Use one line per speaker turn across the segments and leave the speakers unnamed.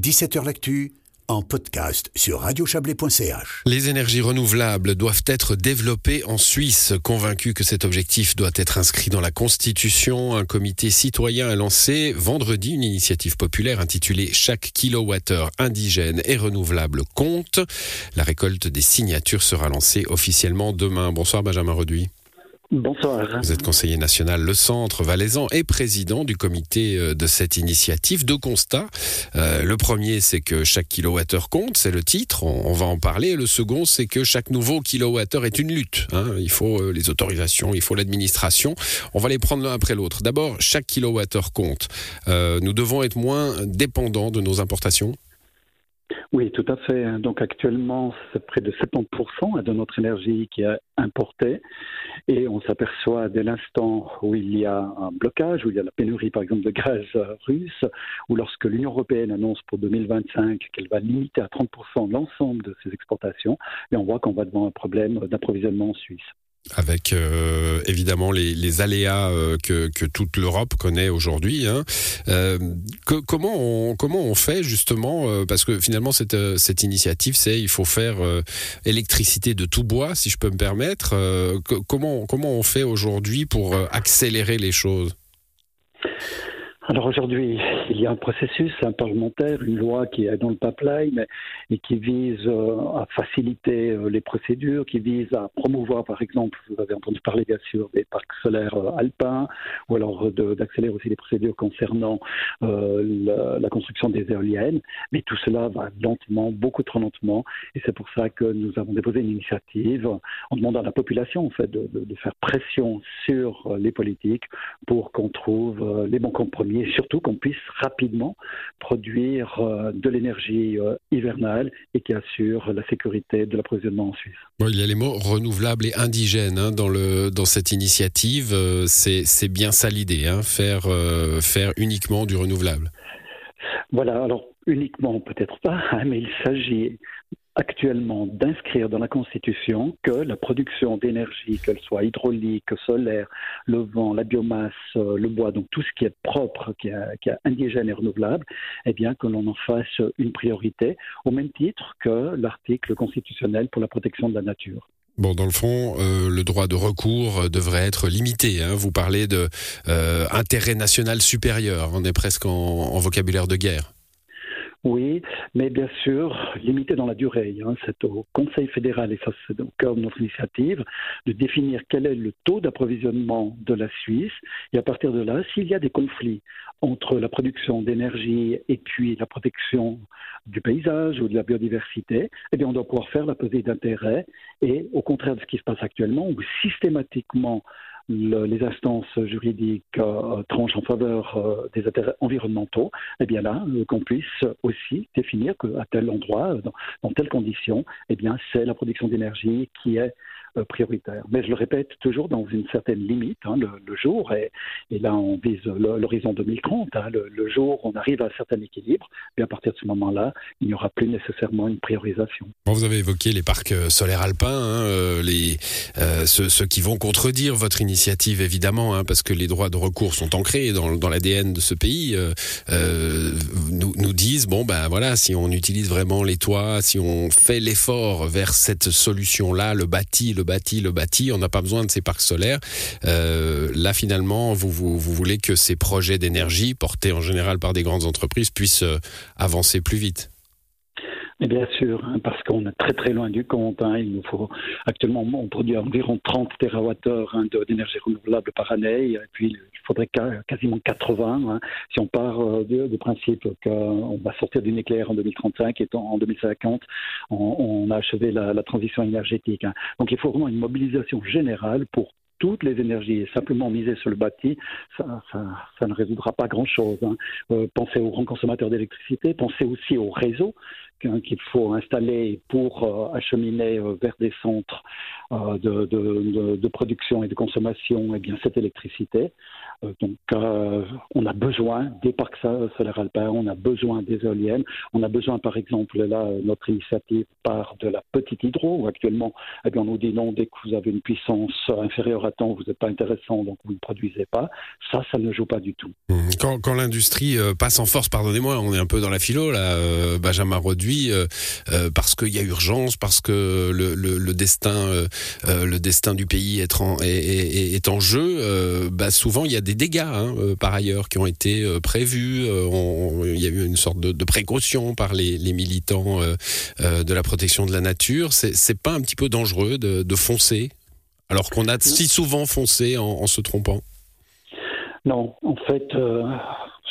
17h L'actu en podcast sur radiochablais.ch.
Les énergies renouvelables doivent être développées en Suisse. Convaincu que cet objectif doit être inscrit dans la Constitution, un comité citoyen a lancé vendredi une initiative populaire intitulée Chaque kilowattheure indigène et renouvelable compte. La récolte des signatures sera lancée officiellement demain. Bonsoir Benjamin Reduit.
Bonsoir.
Vous êtes conseiller national Le Centre Valaisan et président du comité euh, de cette initiative. Deux constats. Euh, le premier, c'est que chaque kilowattheure compte, c'est le titre, on, va en parler. Le second, c'est que chaque nouveau kilowattheure est une lutte. Hein. Il faut euh, les autorisations, il faut l'administration. On va les prendre l'un après l'autre. D'abord, chaque kilowattheure compte. nous devons être moins dépendants de nos importations
oui, tout à fait. Donc actuellement, c'est près de 70% de notre énergie qui est importée. Et on s'aperçoit dès l'instant où il y a un blocage, où il y a la pénurie par exemple de gaz russe, ou lorsque l'Union européenne annonce pour 2025 qu'elle va limiter à 30% l'ensemble de ses exportations, et on voit qu'on va devant un problème d'approvisionnement en Suisse
avec euh, évidemment les, aléas euh, que, toute l'Europe connaît aujourd'hui. Hein. Euh, comment, on, comment on fait justement, parce que finalement cette, cette initiative, c'est il faut faire électricité de tout bois, si je peux me permettre. comment, comment on fait aujourd'hui pour accélérer les choses?
Alors aujourd'hui, il y a un processus un parlementaire, une loi qui est dans le pipeline et qui vise euh, à faciliter euh, les procédures, qui vise à promouvoir, par exemple, vous avez entendu parler bien sûr des parcs solaires euh, alpins, ou alors d'accélérer aussi les procédures concernant la, construction des éoliennes. Mais tout cela va lentement, beaucoup trop lentement, et c'est pour ça que nous avons déposé une initiative en demandant à la population en fait de, de faire pression sur les politiques pour qu'on trouve les bons compromis et surtout qu'on puisse rapidement produire euh, de l'énergie euh, hivernale et qui assure la sécurité de l'approvisionnement en Suisse.
il y a les mots renouvelables et indigènes hein, dans, le, dans cette initiative. Euh, c'est bien ça l'idée, hein, faire, faire uniquement du renouvelable.
Voilà, alors uniquement peut-être pas, hein, mais il s'agit actuellement d'inscrire dans la Constitution que la production d'énergie, qu'elle soit hydraulique, solaire, le vent, la biomasse, euh, le bois, donc tout ce qui est propre, qui est, indigène et renouvelable, eh bien que l'on en fasse une priorité, au même titre que l'article constitutionnel pour la protection de la nature.
Bon, dans le fond, euh, le droit de recours devrait être limité. Hein. Vous parlez de euh, national supérieur. On est presque en vocabulaire de guerre.
Oui, mais bien sûr, limité dans la durée. Hein. C'est au Conseil fédéral, et ça c'est au cœur de notre initiative, de définir quel est le taux d'approvisionnement de la Suisse. Et à partir de là, s'il y a des conflits entre la production d'énergie et puis la protection du paysage ou de la biodiversité, eh bien on doit pouvoir faire la pesée d'intérêt. Et au contraire de ce qui se passe actuellement, où systématiquement les instances juridiques euh, tranchent en faveur euh, des intérêts environnementaux, eh bien là, euh, qu'on puisse aussi définir qu'à tel endroit, dans, dans telles conditions, eh bien c'est la production d'énergie qui est prioritaire. Mais je le répète toujours dans une certaine limite, hein, le, jour, et, là on vise l'horizon 2030, hein, le, jour on arrive à un certain équilibre, et à partir de ce moment-là, il n'y aura plus nécessairement une priorisation.
vous avez évoqué les parcs euh, solaires alpins, hein, euh, les, ceux, qui vont contredire votre initiative évidemment, parce que les droits de recours sont ancrés dans, dans l'ADN de ce pays, nous, nous disent, bon ben voilà, si on utilise vraiment les toits, si on fait l'effort vers cette solution-là, le bâti, le bâti, le bâti, on n'a pas besoin de ces parcs solaires. Euh, là, finalement, vous, vous, voulez que ces projets d'énergie, portés en général par des grandes entreprises, puissent euh, avancer plus vite.
Bien sûr, hein, parce qu'on est très très loin du compte. Hein. il nous faut actuellement on produit environ 30 TWh hein, d'énergie renouvelable par année, et puis il faudrait quasiment 80 hein, si on part euh, du, principe qu'on va sortir du nucléaire en 2035 et en 2050 on, a achevé la, transition énergétique. Donc il faut vraiment une mobilisation générale pour toutes les énergies. simplement miser sur le bâti, ça, ne résoudra pas grand-chose. Euh, pensez aux grands consommateurs d'électricité, pensez aussi aux réseaux hein, qu'il faut installer pour acheminer vers des centres de, de, production et de consommation, eh bien cette électricité. donc, on a besoin des parcs solaires alpins, on a besoin des éoliennes, on a besoin, par exemple, là, notre initiative part de la petite hydro, où actuellement, eh bien, on nous dit non, dès que vous avez une puissance inférieure à temps, vous n'êtes pas intéressant, donc vous ne produisez pas. Ça, ça ne joue pas du tout.
Mmh. Quand, l'industrie euh, passe en force, pardonnez-moi, on est un peu dans la philo, là, euh, Benjamin Reduit, euh, parce qu'il y a urgence, parce que le, destin, le destin du pays est en, jeu, bah, souvent il y a des dégâts, hein, par ailleurs, qui ont été prévus. il y a eu une sorte de, précaution par les, militants de la protection de la nature. C'est pas un petit peu dangereux de, foncer alors qu'on a si souvent foncé en, se trompant?
Non, en fait, euh,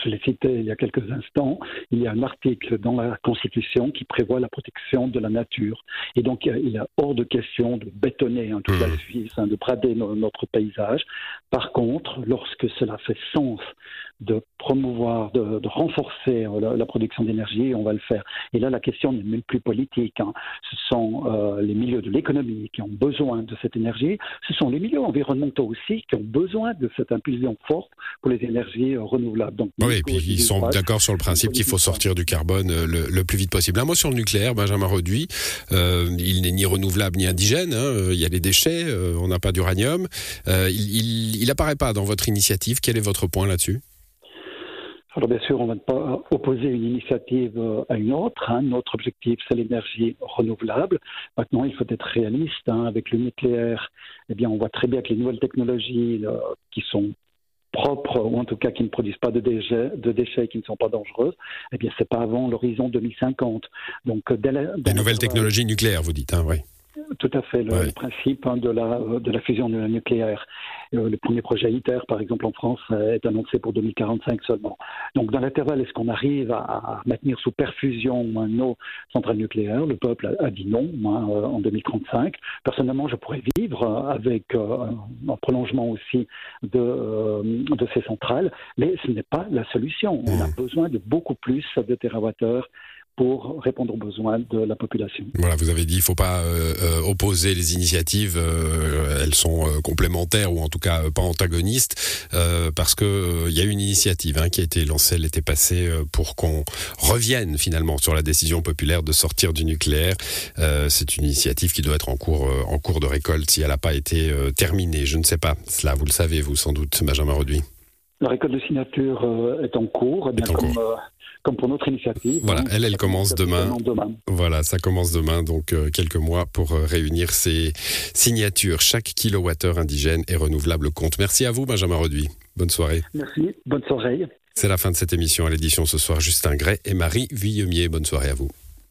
je l'ai cité il y a quelques instants, il y a un article dans la Constitution qui prévoit la protection de la nature. Et donc, il est hors de question de bétonner hein, toute la mmh. Suisse, hein, de brader notre paysage. Par contre, lorsque cela fait sens de promouvoir, de, renforcer euh, la, production d'énergie, on va le faire. Et là, la question n'est même plus politique. Hein. Ce sont euh, les milieux de l'économie qui ont besoin de cette énergie. Ce sont les milieux environnementaux aussi qui ont besoin de cette impulsion forte pour les énergies euh, renouvelables.
Donc, oui, et puis ils sont d'accord sur le principe qu'il faut sortir du carbone le, plus vite possible. Un mot sur le nucléaire, Benjamin Reduit. il n'est ni renouvelable ni indigène. Hein. Il y a les déchets, on n'a pas d'uranium. il n'apparaît pas dans votre initiative. Quel est votre point là-dessus?
Alors bien sûr, on ne va pas opposer une initiative euh, à une autre. Hein. Notre objectif, c'est l'énergie renouvelable. Maintenant, il faut être réaliste. Hein. Avec le nucléaire, eh bien, on voit très bien que les nouvelles technologies euh, qui sont propres, ou en tout cas qui ne produisent pas de déchets, de déchets qui ne sont pas dangereuses, eh bien, c'est pas avant l'horizon 2050. Donc,
euh, dès les nouvelles technologies nucléaires, vous dites, hein, oui.
Tout à fait, le, principe hein, de, la, de la fusion nucléaire. Euh, le premier projet ITER, par exemple, en France, est annoncé pour 2045 seulement. Donc, dans l'intervalle, est-ce qu'on arrive à, maintenir sous perfusion nos centrales nucléaires Le peuple a, dit non hein, euh, en 2035. Personnellement, je pourrais vivre avec euh, un prolongement aussi de, de ces centrales, mais ce n'est pas la solution. On a mmh. besoin de beaucoup plus de TWh pour répondre aux besoins de la population.
Voilà, vous avez dit, il ne faut pas euh, euh, opposer les initiatives, euh, elles sont complémentaires ou en tout cas pas antagonistes, parce qu'il il y a une initiative hein, qui a été lancée l'été passé pour qu'on revienne finalement sur la décision populaire de sortir du nucléaire. C'est une initiative qui doit être en cours, en cours de récolte si elle n'a pas été terminée. Je ne sais pas, cela vous le savez, vous sans doute, Benjamin Reduit.
La récolte de signature est en cours, comme, comme pour notre initiative.
Voilà, elle, elle commence demain. Voilà, ça commence demain, donc euh, quelques mois pour euh, réunir ces signatures. Chaque kilowattheure indigène et renouvelable compte. Merci à vous, Benjamin Reduit. Bonne soirée.
Merci, bonne soirée.
C'est la fin de cette émission à l'édition ce soir. Justin Gray et Marie Villemier. Bonne soirée à vous.